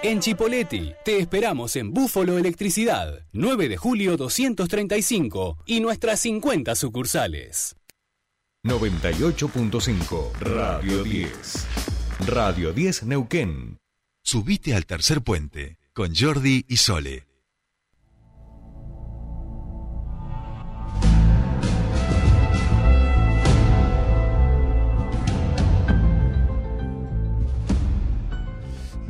En Chipoleti, te esperamos en Búfalo Electricidad, 9 de julio 235 y nuestras 50 sucursales. 98.5 Radio 10. Radio 10 Neuquén. Subite al tercer puente con Jordi y Sole.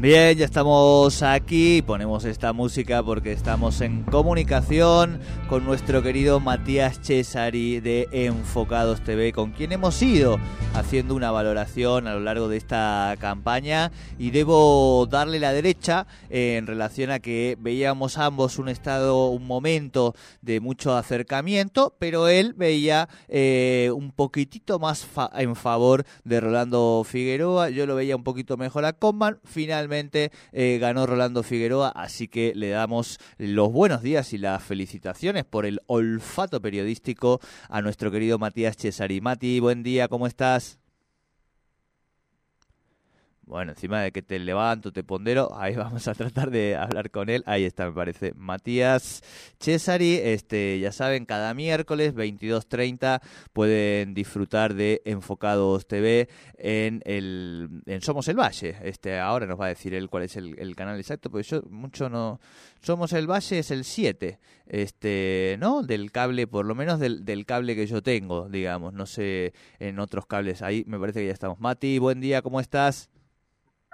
Bien, ya estamos aquí, ponemos esta música porque estamos en comunicación con nuestro querido Matías Cesari de Enfocados TV, con quien hemos ido haciendo una valoración a lo largo de esta campaña. Y debo darle la derecha en relación a que veíamos ambos un estado, un momento de mucho acercamiento, pero él veía eh, un poquitito más en favor de Rolando Figueroa, yo lo veía un poquito mejor a Coman, finalmente eh, ganó Rolando Figueroa, así que le damos los buenos días y las felicitaciones por el olfato periodístico a nuestro querido Matías Cesari. Mati, buen día, ¿cómo estás? Bueno, encima de que te levanto, te pondero, ahí vamos a tratar de hablar con él. Ahí está, me parece. Matías Cesari, este, ya saben, cada miércoles 22.30 pueden disfrutar de Enfocados TV en el en Somos el Valle. Este, ahora nos va a decir él cuál es el, canal exacto, porque yo mucho no Somos el Valle es el 7, este, ¿no? Del cable, por lo menos del, del cable que yo tengo, digamos, no sé en otros cables. Ahí me parece que ya estamos. Mati, buen día, ¿cómo estás?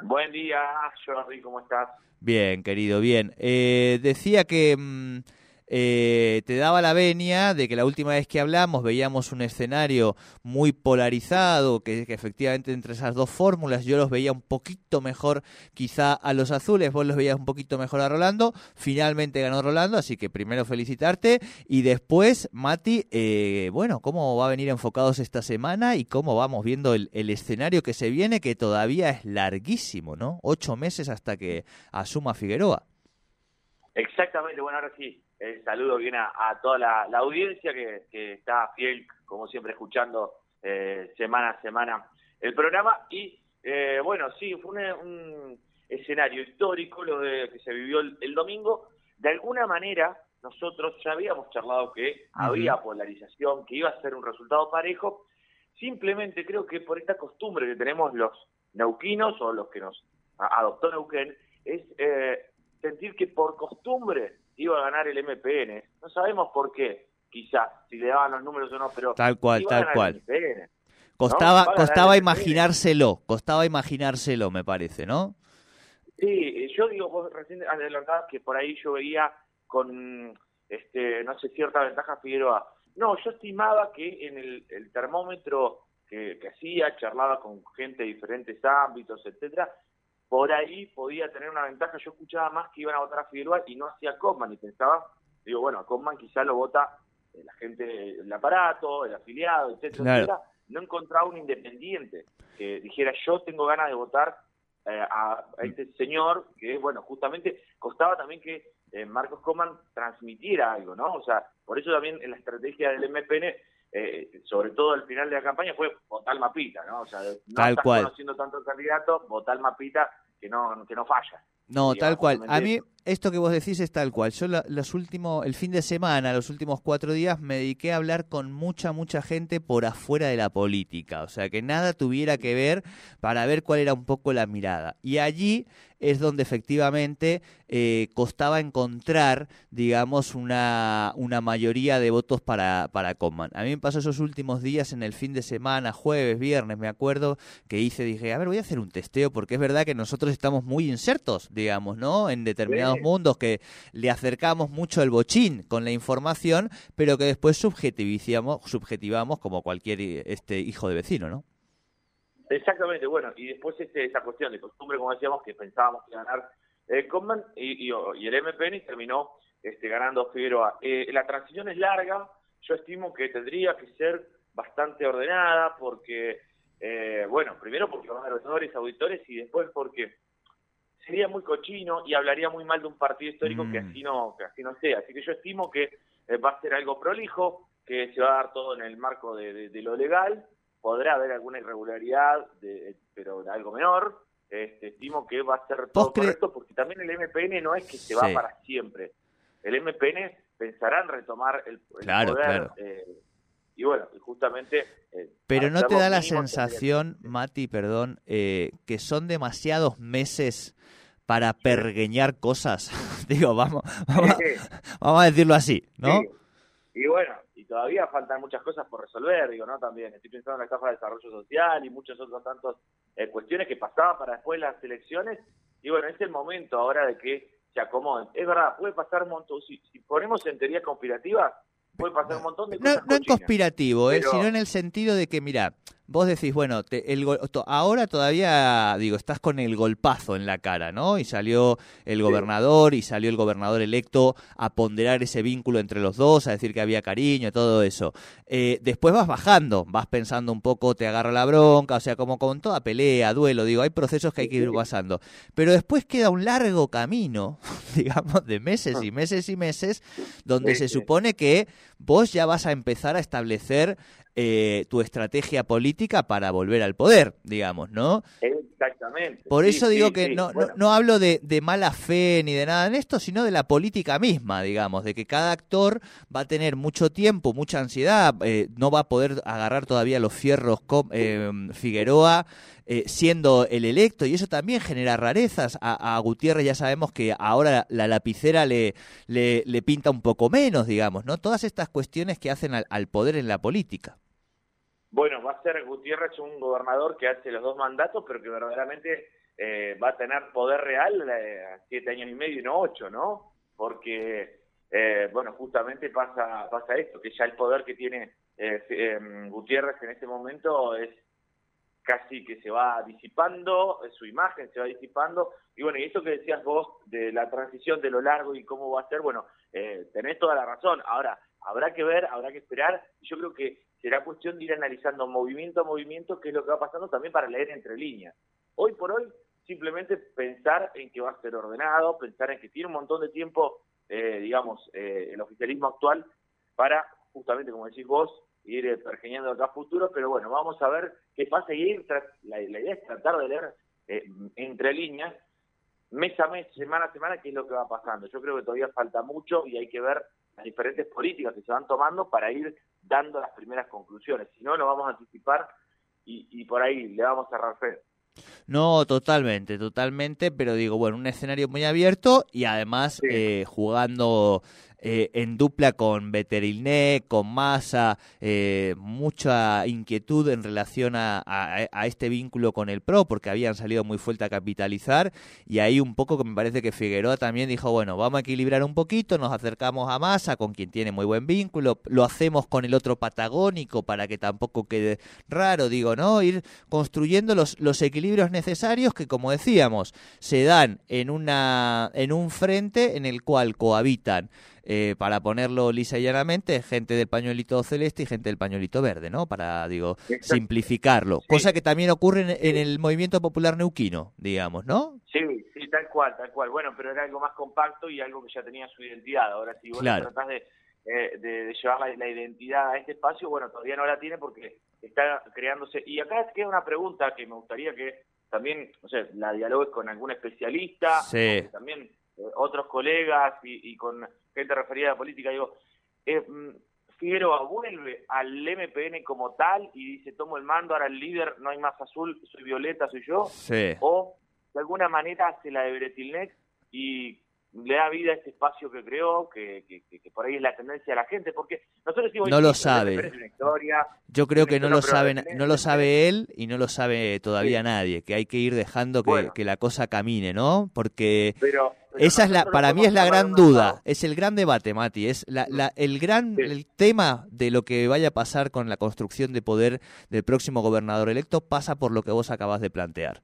Buen día, Jordi, ¿cómo estás? Bien, querido, bien. Eh, decía que mm, eh, te daba la venia de que la última vez que hablamos veíamos un escenario muy polarizado, que, efectivamente entre esas dos fórmulas yo los veía un poquito mejor quizá a los azules, vos los veías un poquito mejor a Rolando, finalmente ganó Rolando, así que primero felicitarte y después, Mati, eh, bueno, ¿cómo va a venir enfocados esta semana y cómo vamos viendo el, el escenario que se viene, que todavía es larguísimo, ¿no? Ocho meses hasta que asuma Figueroa. Exactamente, bueno, ahora sí, el saludo viene a, toda la, audiencia que, está fiel, como siempre, escuchando eh, semana a semana el programa. Y eh, bueno, sí, fue un, escenario histórico lo de, que se vivió el, domingo. De alguna manera, nosotros ya habíamos charlado que había polarización, que iba a ser un resultado parejo. Simplemente creo que por esta costumbre que tenemos los neuquinos o los que nos adoptó Neuquén, es eh, sentir que por costumbre iba a ganar el MPN. No sabemos por qué, quizás, si le daban los números o no, pero... Tal cual, tal cual. Costaba, costaba imaginárselo, costaba imaginárselo, me parece, ¿no? Sí, yo digo, vos recién adelantabas que por ahí yo veía con, este no sé, cierta ventaja Figueroa. No, yo estimaba que en el, termómetro que, que, hacía, charlaba con gente de diferentes ámbitos, etcétera, por ahí podía tener una ventaja. Yo escuchaba más que iban a votar a Figueroa y no hacía Coman y pensaba, digo, bueno, a Coman quizá lo vota la gente del aparato, el afiliado, etcétera, No encontraba un independiente que dijera, yo tengo ganas de votar eh, a, este señor, que bueno, justamente costaba también que eh, Marcos Coman transmitiera algo, ¿no? O sea, por eso también en la estrategia del MPN eh, sobre todo al final de la campaña, fue votar Mapita, ¿no? O sea, no Tal estás conociendo tanto candidato, votar Mapita que no, que no falla. No, tal cual. A mí esto que vos decís es tal cual. Yo los últimos, el fin de semana, los últimos cuatro días, me dediqué a hablar con mucha, mucha gente por afuera de la política. O sea, que nada tuviera que ver para ver cuál era un poco la mirada. Y allí es donde efectivamente eh, costaba encontrar, digamos, una, una mayoría de votos para, para Coman. A mí me pasó esos últimos días en el fin de semana, jueves, viernes, me acuerdo, que hice, dije, a ver, voy a hacer un testeo, porque es verdad que nosotros estamos muy insertos, digamos, ¿no? En determinados mundos que le acercamos mucho el bochín con la información, pero que después subjetivizamos, subjetivamos como cualquier este hijo de vecino, ¿no? Exactamente, bueno, y después este, esa cuestión de costumbre, como decíamos, que pensábamos que ganar eh, Coman y, y, el MPN terminó este, ganando Figueroa. Eh, la transición es larga, yo estimo que tendría que ser bastante ordenada porque, eh, bueno, primero porque van a haber auditores y después porque sería muy cochino y hablaría muy mal de un partido histórico que mm. así no que así no sea. Así que yo estimo que eh, va a ser algo prolijo, que se va a dar todo en el marco de, lo legal. Podrá haber alguna irregularidad, de, pero algo menor. este, estimo que va a ser todo correcto, porque también el MPN no es que se va para siempre. El MPN pensará en retomar el, poder. Eh, y bueno, justamente... Eh, Pero no te da la sensación, Mati, perdón, eh, que son demasiados meses para pergueñar cosas. Digo, vamos, vamos, vamos, a decirlo así, ¿no? Y bueno, y todavía faltan muchas cosas por resolver, digo, ¿no? También estoy pensando en la etapa de desarrollo social y muchas otras tantas eh, cuestiones que pasaban para después las elecciones. Y bueno, es el momento ahora de que se acomoden. Es verdad, puede pasar un montón, si, si ponemos en teoría conspirativa, puede pasar un montón de cosas. No, en conspirativo, eh, sino en el sentido de que, mira, vos decís, bueno, el, ahora todavía, digo, estás con el golpazo en la cara, ¿no? Y salió el gobernador y salió el gobernador electo a ponderar ese vínculo entre los dos, a decir que había cariño, todo eso. Eh, después vas bajando, vas pensando un poco, te agarra la bronca, o sea, como con toda pelea, duelo, digo, hay procesos que hay que ir pasando. Pero después queda un largo camino, digamos, de meses y meses y meses, donde se supone que vos ya vas a empezar a establecer eh, tu estrategia política para volver al poder, digamos, ¿no? Exactamente. Por eso digo que no, no, hablo de, mala fe ni de nada en esto, sino de la política misma, digamos, de que cada actor va a tener mucho tiempo, mucha ansiedad, eh, no va a poder agarrar todavía los fierros eh, Figueroa. siendo el electo, y eso también genera rarezas. A, Gutiérrez ya sabemos que ahora la lapicera le, le, pinta un poco menos, digamos, ¿no? Todas estas cuestiones que hacen al poder en la política. Bueno, va a ser Gutiérrez un gobernador que hace los dos mandatos, pero que verdaderamente eh, va a tener poder real eh, siete años y medio y no ocho, ¿no? Porque, eh, bueno, justamente pasa, pasa esto, que ya el poder que tiene em, Gutiérrez en este momento es casi que se va disipando, su imagen se va disipando, y bueno, y esto que decías vos de la transición de lo largo y cómo va a ser, bueno, tenés toda la razón. Ahora, habrá que ver, habrá que esperar, yo creo que será cuestión de ir analizando movimiento a movimiento qué es lo que va pasando también para leer entre líneas. Hoy por hoy, simplemente pensar en que va a ser ordenado, pensar en que tiene un montón de tiempo, eh, digamos, eh, el oficialismo actual para, justamente como decís vos, ir eh, pergeñando acá futuro, pero bueno, vamos a ver qué pasa y ir la, la, idea es tratar de leer entre líneas, mes a mes, semana a semana, qué es lo que va pasando. Yo creo que todavía falta mucho y hay que ver las diferentes políticas que se van tomando para ir dando las primeras conclusiones. Si no, nos vamos a anticipar y, por ahí le vamos a cerrar fe. No, totalmente, totalmente, pero digo, bueno, un escenario muy abierto y además eh, jugando eh, en dupla con Beterilné, con Massa, eh, mucha inquietud en relación a, a, este vínculo con el PRO, porque habían salido muy fuerte a capitalizar, y ahí un poco que me parece que Figueroa también dijo, bueno, vamos a equilibrar un poquito, nos acercamos a Massa, con quien tiene muy buen vínculo, lo hacemos con el otro patagónico para que tampoco quede raro, digo, ¿no? Ir construyendo los, los equilibrios necesarios que, como decíamos, se dan en, una, en un frente en el cual cohabitan eh, para ponerlo lisa y llanamente, gente del pañuelito celeste y gente del pañuelito verde, ¿no? Para, digo, simplificarlo. Cosa que también ocurre en, el movimiento popular neuquino, digamos, ¿no? Sí, sí, tal cual, tal cual. Bueno, pero era algo más compacto y algo que ya tenía su identidad. Ahora, si vos tratás de, eh, de, llevar la, identidad a este espacio, bueno, todavía no la tiene porque está creándose. Y acá queda una pregunta que me gustaría que también, no sé, la dialogues con algún especialista, sí. también eh, otros colegas y, y con gente referida a la política, digo, eh, mm, Figueroa vuelve al MPN como tal y dice, tomo el mando, ahora el líder, no hay más azul, soy violeta, soy yo, o de alguna manera hace la de Bretilnex y le da vida a este espacio que creó, que, que, por ahí es la tendencia de la gente, porque nosotros no lo sabe. Yo creo que no lo sabe, no lo sabe él y no lo sabe todavía nadie, que hay que ir dejando que, que la cosa camine, ¿no? Porque pero, esa es la, para mí es la gran duda, es el gran debate, Mati, es la, la, el gran el tema de lo que vaya a pasar con la construcción de poder del próximo gobernador electo pasa por lo que vos acabas de plantear.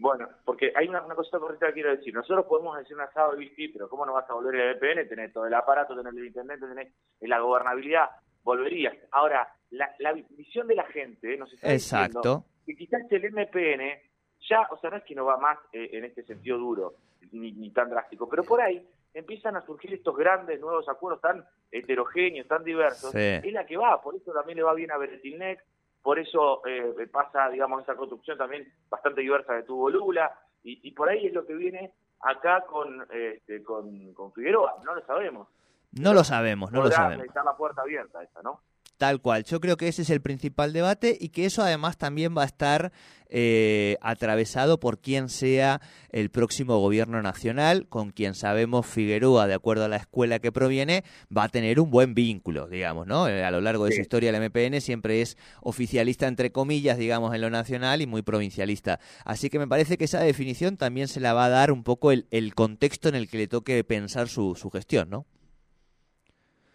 Bueno, porque hay una, cosa correcta que quiero decir. Nosotros podemos decir un asado de bici, pero ¿cómo no vas a volver el VPN? Tener todo el aparato, tener el intendente, tener la gobernabilidad. Volverías. Ahora, la, visión de la gente nos está Exacto. que quizás el MPN ya, o sea, no es que no va más eh, en este sentido duro, ni, tan drástico, pero por ahí empiezan a surgir estos grandes nuevos acuerdos tan heterogéneos, tan diversos, es la que va, por eso también le va bien a Beretilnex, por eso eh, pasa, digamos, esa construcción también bastante diversa de tuvo Lula, y, por ahí es lo que viene acá con, este, con, con Figueroa, no lo sabemos. No lo sabemos, no lo sabemos. Está la puerta abierta esa, ¿no? Tal cual, yo creo que ese es el principal debate y que eso además también va a estar eh, atravesado por quien sea el próximo gobierno nacional, con quien sabemos Figueroa, de acuerdo a la escuela que proviene, va a tener un buen vínculo, digamos, ¿no? Eh, a lo largo de su historia el MPN siempre es oficialista, entre comillas, digamos, en lo nacional y muy provincialista. Así que me parece que esa definición también se la va a dar un poco el, el contexto en el que le toque pensar su, su gestión, ¿no?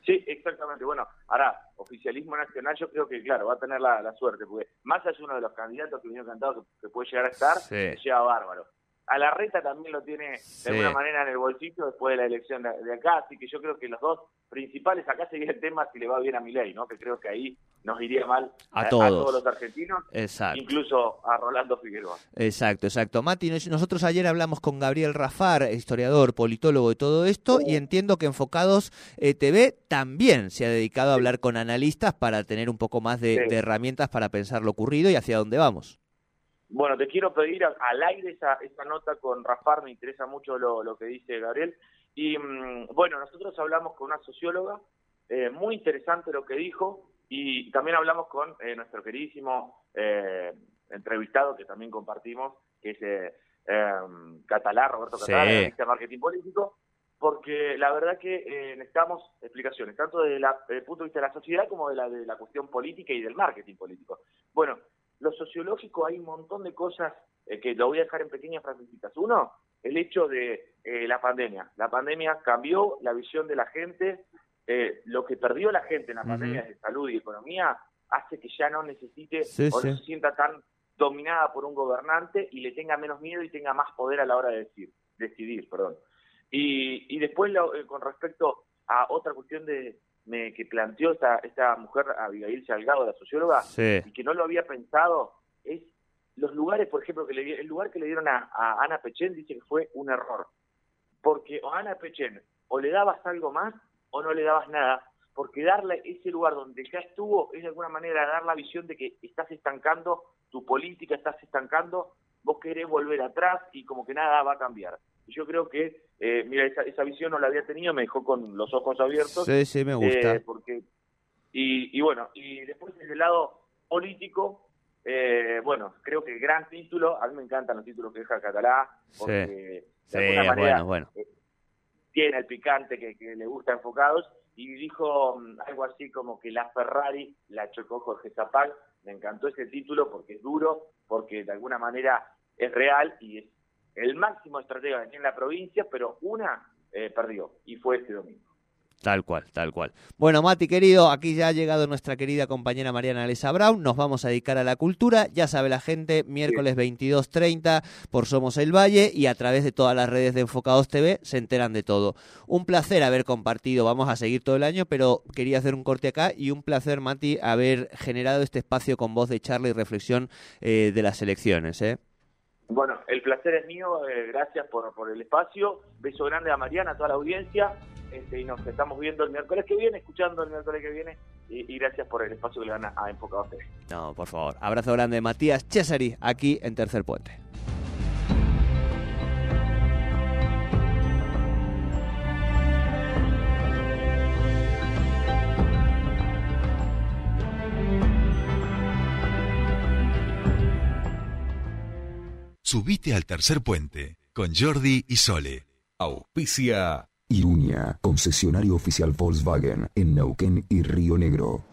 Sí, exactamente. Bueno, ahora, oficialismo nacional, yo creo que, claro, va a tener la, suerte, porque Massa es uno de los candidatos que vino cantado que, puede llegar a estar, sí. llega bárbaro. A la reta también lo tiene de alguna manera en el bolsillo después de la elección de, acá, así que yo creo que los dos principales acá sería el tema si le va bien a Milei, ¿no? Que creo que ahí nos iría mal a, todos. los argentinos, incluso a Rolando Figueroa. Exacto, exacto. Mati, nosotros ayer hablamos con Gabriel Rafar, historiador, politólogo de todo esto, y entiendo que Enfocados eh, TV también se ha dedicado a hablar con analistas para tener un poco más de herramientas para pensar lo ocurrido y hacia dónde vamos. Bueno, te quiero pedir al aire esa, nota con Rafar, me interesa mucho lo, que dice Gabriel. Y mm, bueno, nosotros hablamos con una socióloga, eh, muy interesante lo que dijo, y también hablamos con eh, nuestro queridísimo eh, entrevistado que también compartimos, que es em, Catalá, Roberto Catalá, de Marketing Político, porque la verdad que necesitamos explicaciones, tanto desde el punto de vista de la sociedad como de la, de la cuestión política y del marketing político. Bueno, lo sociológico hay un montón de cosas eh, que lo voy a dejar en pequeñas frasecitas. Uno, el hecho de eh, la pandemia. La pandemia cambió la visión de la gente. Eh, lo que perdió la gente en la pandemia de salud y economía hace que ya no necesite o no se sienta tan dominada por un gobernante y le tenga menos miedo y tenga más poder a la hora de decir, decidir. Perdón. Y, y después, con respecto a otra cuestión de, me, que planteó esta, esta mujer, Abigail Salgado, la socióloga, y que no lo había pensado, es los lugares, por ejemplo, que le, el lugar que le dieron a, Ana Pechen dice que fue un error. Porque a Ana Pechen o le dabas algo más o no le dabas nada, porque darle ese lugar donde ya estuvo es de alguna manera dar la visión de que estás estancando tu política, estás estancando, vos querés volver atrás y como que nada va a cambiar. Yo creo que eh, mira, esa, esa visión no la había tenido, me dejó con los ojos abiertos. Sí, sí, me gusta. Eh, porque, y, y bueno, y después desde el lado político, eh, bueno, creo que gran título, a mí me encantan los títulos que deja Catalá, porque de alguna manera bueno, tiene el picante que, que, le gusta enfocados, y dijo mm, algo así como que la Ferrari la chocó Jorge Zapag, me encantó ese título porque es duro, porque de alguna manera es real y es el máximo estratega que tiene la provincia, pero una eh, perdió y fue este domingo. Tal cual, tal cual. Bueno, Mati, querido, aquí ya ha llegado nuestra querida compañera Mariana Alesa Brown. Nos vamos a dedicar a la cultura. Ya sabe la gente, miércoles 22.30 por Somos el Valle y a través de todas las redes de Enfocados TV se enteran de todo. Un placer haber compartido, vamos a seguir todo el año, pero quería hacer un corte acá y un placer, Mati, haber generado este espacio con voz de charla y reflexión eh, de las elecciones. ¿eh? Bueno, el placer es mío, eh, gracias por, por el espacio. Beso grande a Mariana, a toda la audiencia. Este, y nos estamos viendo el miércoles que viene, escuchando el miércoles que viene. Y, gracias por el espacio que le dan a, a Enfocado No, por favor. Abrazo grande, Matías Cesari, aquí en Tercer Puente. Subite al tercer puente con Jordi y Sole. Auspicia Iruña, concesionario oficial Volkswagen en Neuquén y Río Negro.